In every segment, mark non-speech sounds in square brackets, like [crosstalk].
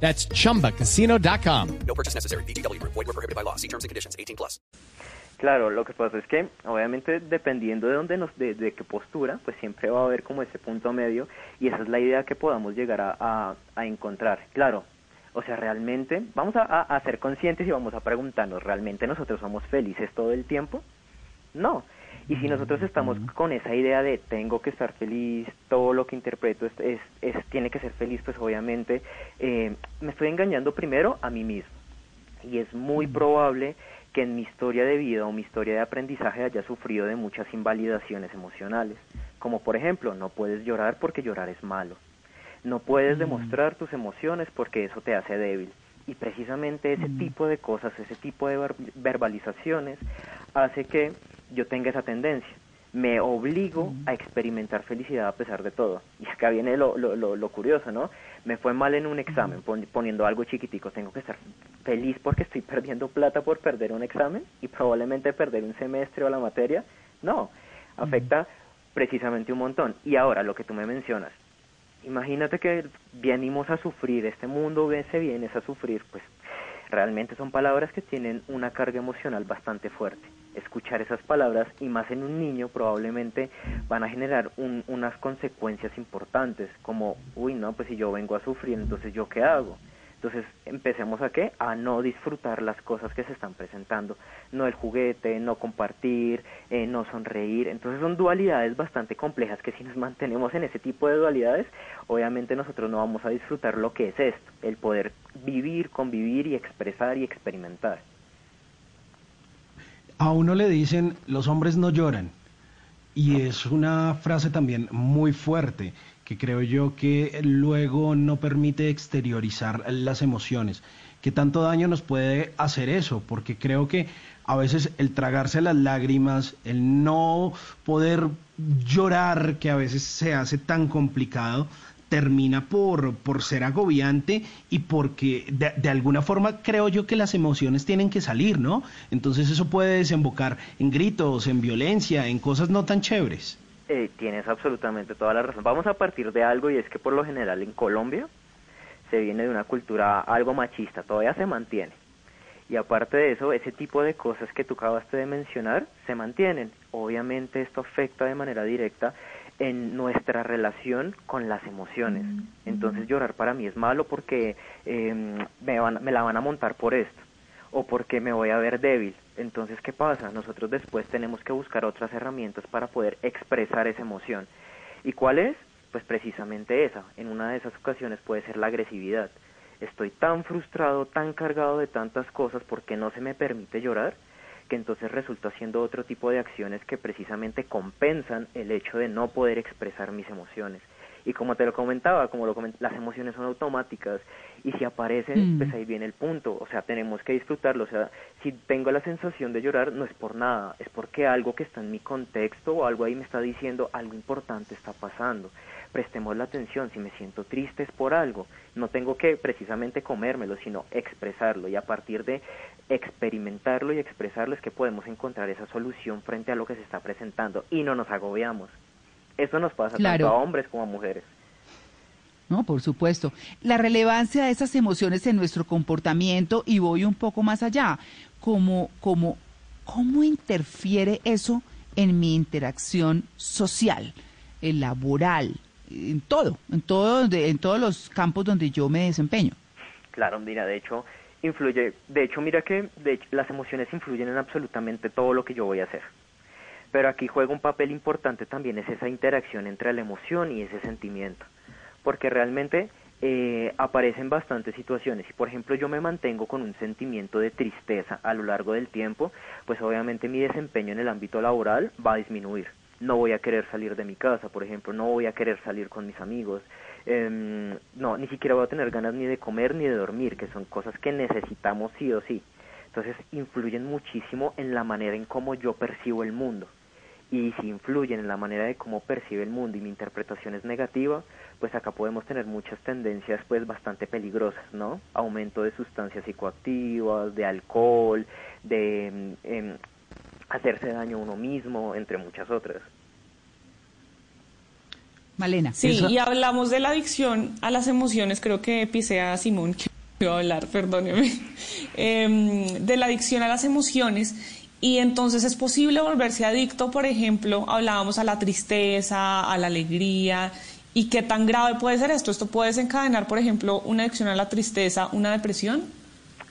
That's chumbacasino.com. No purchase necessary. BGW. Void were prohibited by law. See terms and conditions. 18 plus. Claro, lo que pasa es que obviamente dependiendo de dónde nos, de, de qué postura, pues siempre va a haber como ese punto medio y esa es la idea que podamos llegar a, a, a encontrar. Claro, o sea, realmente vamos a, a, ser conscientes y vamos a preguntarnos, ¿realmente nosotros somos felices todo el tiempo? No. Y si nosotros estamos con esa idea de tengo que estar feliz, todo lo que interpreto es, es, tiene que ser feliz, pues obviamente eh, me estoy engañando primero a mí mismo. Y es muy probable que en mi historia de vida o mi historia de aprendizaje haya sufrido de muchas invalidaciones emocionales. Como por ejemplo, no puedes llorar porque llorar es malo. No puedes demostrar tus emociones porque eso te hace débil. Y precisamente ese tipo de cosas, ese tipo de verbalizaciones hace que yo tenga esa tendencia. Me obligo a experimentar felicidad a pesar de todo. [laughs] Y acá viene lo, lo, lo, curioso, ¿no? Me fue mal en un examen, poniendo algo chiquitico. Tengo que estar feliz porque estoy [laughs] perdiendo plata por perder un examen y probablemente perder un semestre o la materia. No, afecta precisamente un montón. Y ahora, lo que tú me mencionas, imagínate que venimos a sufrir, este mundo se viene a sufrir, pues realmente son palabras que tienen una carga emocional bastante fuerte escuchar esas palabras y más en un niño probablemente van a generar unas consecuencias importantes como, uy, no, pues si yo vengo a sufrir, entonces yo qué hago. Entonces empecemos a qué? A no disfrutar las cosas que se están presentando, no el juguete, no compartir, eh, no sonreír. Entonces son dualidades bastante complejas que si nos mantenemos en ese tipo de dualidades, obviamente nosotros no vamos a disfrutar lo que es esto, el poder vivir, convivir y expresar y experimentar a uno le dicen los hombres no lloran y es una frase también muy fuerte que creo yo que luego no permite exteriorizar las emociones. ¿Qué tanto daño nos puede hacer eso? Porque creo que a veces el tragarse las lágrimas, el no poder llorar, que a veces se hace tan complicado, termina por, por ser agobiante y porque de, de, alguna forma creo yo que las emociones tienen que salir, ¿no? Entonces eso puede desembocar en gritos, en violencia, en cosas no tan chéveres. Eh, tienes absolutamente toda la razón. Vamos a partir de algo y es que por lo general en Colombia se viene de una cultura algo machista, todavía se mantiene. Y aparte de eso, ese tipo de cosas que tú acabaste de mencionar se mantienen. Obviamente esto afecta de manera directa en nuestra relación con las emociones. Mm, Entonces llorar para mí es malo porque em, me, van, me la van a montar por esto o porque me voy a ver débil. Entonces, ¿qué pasa? Nosotros después tenemos que buscar otras herramientas para poder expresar esa emoción. ¿Y cuál es? Pues precisamente esa. En una de esas ocasiones puede ser la agresividad. Estoy tan frustrado, tan cargado de tantas cosas porque no se me permite llorar que entonces resulta siendo otro tipo de acciones que precisamente compensan el hecho de no poder expresar mis emociones. Y como te lo comentaba, como lo las emociones son automáticas y si aparecen, mm. pues ahí viene el punto, o sea, tenemos que disfrutarlo, o sea, si tengo la sensación de llorar no es por nada, es porque algo que está en mi contexto o algo ahí me está diciendo algo importante está pasando. Prestemos la atención, si me siento triste es por algo, no tengo que precisamente comérmelo, sino expresarlo. Y a partir de experimentarlo y expresarlo es que podemos encontrar esa solución frente a lo que se está presentando. Y no nos agobiamos. Eso nos pasa tanto a hombres como a mujeres. No, por supuesto. La relevancia de esas emociones en nuestro comportamiento y voy un poco más allá, como, como, ¿cómo interfiere eso en mi interacción social, el laboral, en todo, en todo, en todos los campos donde yo me desempeño. Claro, mira, de hecho, influye, de hecho, mira que de las emociones influyen en absolutamente todo lo que yo voy a hacer. Pero aquí juega un papel importante también es esa interacción entre la emoción y ese sentimiento, porque realmente eh, aparecen bastantes situaciones. Si por ejemplo yo me mantengo con un sentimiento de tristeza a lo largo del tiempo, pues obviamente mi desempeño en el ámbito laboral va a disminuir no voy a querer salir de mi casa, por ejemplo, no voy a querer salir con mis amigos, eh, no, ni siquiera voy a tener ganas ni de comer ni de dormir, que son cosas que necesitamos sí o sí. Entonces influyen muchísimo en la manera en cómo yo percibo el mundo. Y si influyen en la manera de cómo percibe el mundo y mi interpretación es negativa, pues acá podemos tener muchas tendencias pues bastante peligrosas, ¿no? Aumento de sustancias psicoactivas, de alcohol, de mm, em, hacerse daño a uno mismo, entre muchas otras. Malena. Sí, y hablamos de la adicción a las emociones, creo que pisé a Simón, que [laughs] hablar, perdóneme, Em, de la adicción a las emociones. Y entonces es posible volverse adicto, por ejemplo, hablábamos a la tristeza, a la alegría. ¿Y qué tan grave puede ser esto? ¿Esto puede desencadenar, por ejemplo, una adicción a la tristeza, una depresión?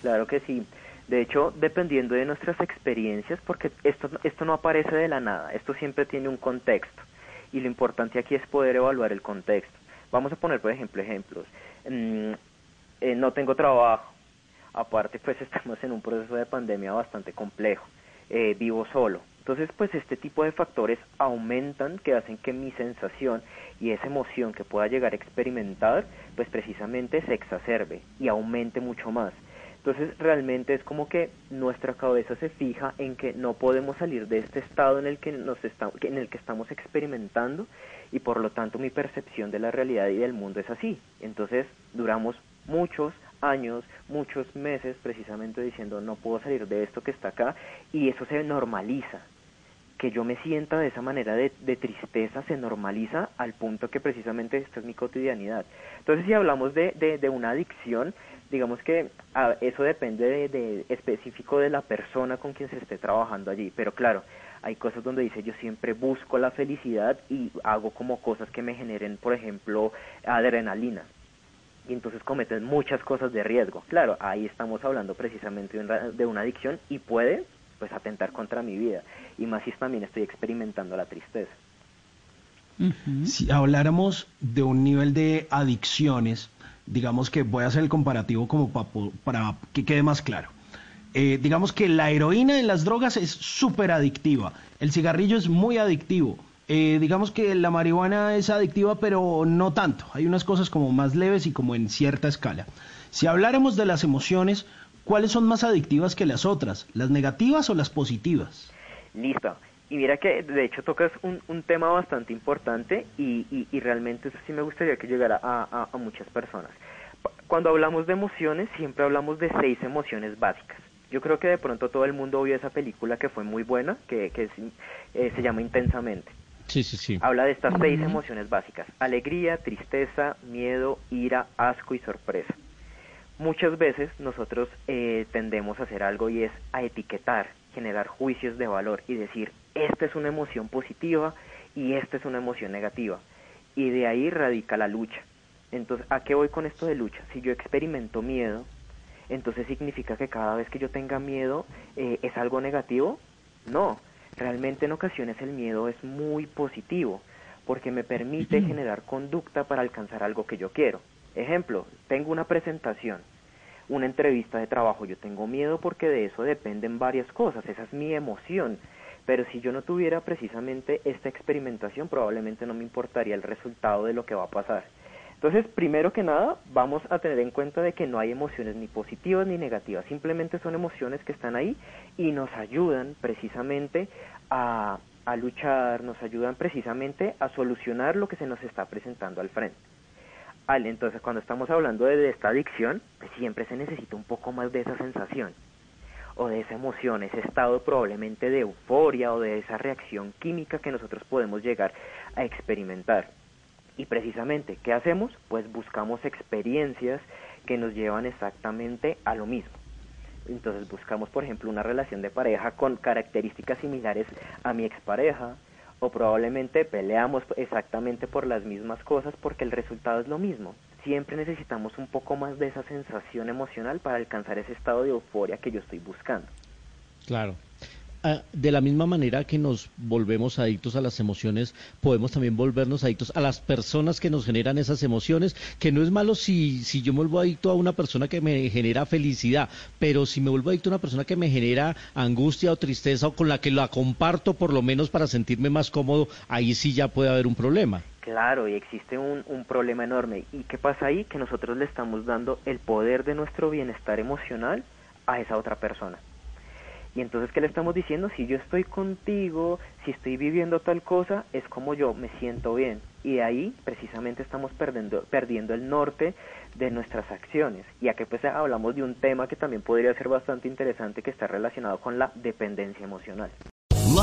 Claro que sí. De hecho, dependiendo de nuestras experiencias, porque esto, esto no aparece de la nada, esto siempre tiene un contexto. Y lo importante aquí es poder evaluar el contexto. Vamos a poner, por ejemplo, ejemplos. Eh, no tengo trabajo. Aparte, pues [laughs] estamos en un proceso de pandemia bastante complejo. Eh, vivo solo. Entonces, pues este tipo de factores aumentan que hacen que mi sensación y esa emoción que pueda llegar a experimentar, pues precisamente se exacerbe y aumente mucho más. Entonces realmente es como que nuestra cabeza se fija en que no podemos salir de este estado en el que nos está, en el que estamos experimentando y por lo tanto mi percepción de la realidad y del mundo es así. Entonces duramos muchos años, muchos meses precisamente diciendo no puedo salir de esto que está acá y eso se normaliza. Que yo me sienta de esa manera de, de tristeza se normaliza al punto que precisamente esta es mi cotidianidad. Entonces si hablamos de, de, una adicción, digamos que ah, eso depende de, de específico de la persona con quien se esté trabajando allí, pero claro, hay cosas donde dice yo siempre busco la felicidad y hago como cosas que me generen, por ejemplo, adrenalina. Y entonces cometen muchas cosas de riesgo. Claro, ahí estamos hablando precisamente de una, de una adicción y puede pues atentar contra mi vida. Y más si también estoy experimentando la tristeza. Si habláramos de un nivel de adicciones, digamos que voy a hacer el comparativo como pa- po- para que quede más claro. Eh, digamos que la heroína en las drogas es súper adictiva, el cigarrillo es muy adictivo, eh, digamos que la marihuana es adictiva pero no tanto, hay unas cosas como más leves y como en cierta escala. Si habláramos de las emociones, ¿cuáles son más adictivas que las otras? ¿Las negativas o las positivas? Listo. Y mira que de hecho tocas un, un tema bastante importante y, y, y realmente eso sí me gustaría que llegara a, a, muchas personas. Cuando hablamos de emociones, siempre hablamos de seis emociones básicas. Yo creo que de pronto todo el mundo vio esa película que fue muy buena, que, que es, eh, se llama Intensamente. Sí, sí, sí. Habla de estas seis emociones básicas. Alegría, tristeza, miedo, ira, asco y sorpresa. Muchas veces nosotros eh, tendemos a hacer algo y es a etiquetar, generar juicios de valor y decir, esta es una emoción positiva y esta es una emoción negativa. Y de ahí radica la lucha. Entonces, ¿a qué voy con esto de lucha? Si yo experimento miedo, entonces significa que cada vez que yo tenga miedo eh, es algo negativo? No, realmente en ocasiones el miedo es muy positivo porque me permite generar conducta para alcanzar algo que yo quiero. Ejemplo, tengo una presentación, una entrevista de trabajo, yo tengo miedo porque de eso dependen varias cosas, esa es mi emoción. Pero si yo no tuviera precisamente esta experimentación, probablemente no me importaría el resultado de lo que va a pasar. Entonces, primero que nada, vamos a tener en cuenta de que no hay emociones ni positivas ni negativas, simplemente son emociones que están ahí y nos ayudan precisamente a, luchar, nos ayudan precisamente a solucionar lo que se nos está presentando al frente. Entonces, cuando estamos hablando de, de esta adicción, pues siempre se necesita un poco más de esa sensación o de esa emoción, ese estado probablemente de euforia o de esa reacción química que nosotros podemos llegar a experimentar. Y precisamente, ¿qué hacemos? Pues buscamos experiencias que nos llevan exactamente a lo mismo. Entonces buscamos, por ejemplo, una relación de pareja con características similares a mi expareja, o probablemente peleamos exactamente por las mismas cosas porque el resultado es lo mismo. Siempre necesitamos un poco más de esa sensación emocional para alcanzar ese estado de euforia que yo estoy buscando. Claro. Ah, de la misma manera que nos volvemos adictos a las emociones, podemos también volvernos adictos a las personas que nos generan esas emociones, que no es malo si, si yo me vuelvo adicto a una persona que me genera felicidad, pero si me vuelvo adicto a una persona que me genera angustia o tristeza o con la que la comparto por lo menos para sentirme más cómodo, ahí sí ya puede haber un problema. Claro, y existe un, un problema enorme. ¿Y qué pasa ahí? Que nosotros le estamos dando el poder de nuestro bienestar emocional a esa otra persona. Y entonces, ¿qué le estamos diciendo? Si yo estoy contigo, si estoy viviendo tal cosa, es como yo me siento bien. Y ahí precisamente estamos perdiendo, perdiendo el norte de nuestras acciones. Y aquí pues hablamos de un tema que también podría ser bastante interesante que está relacionado con la dependencia emocional.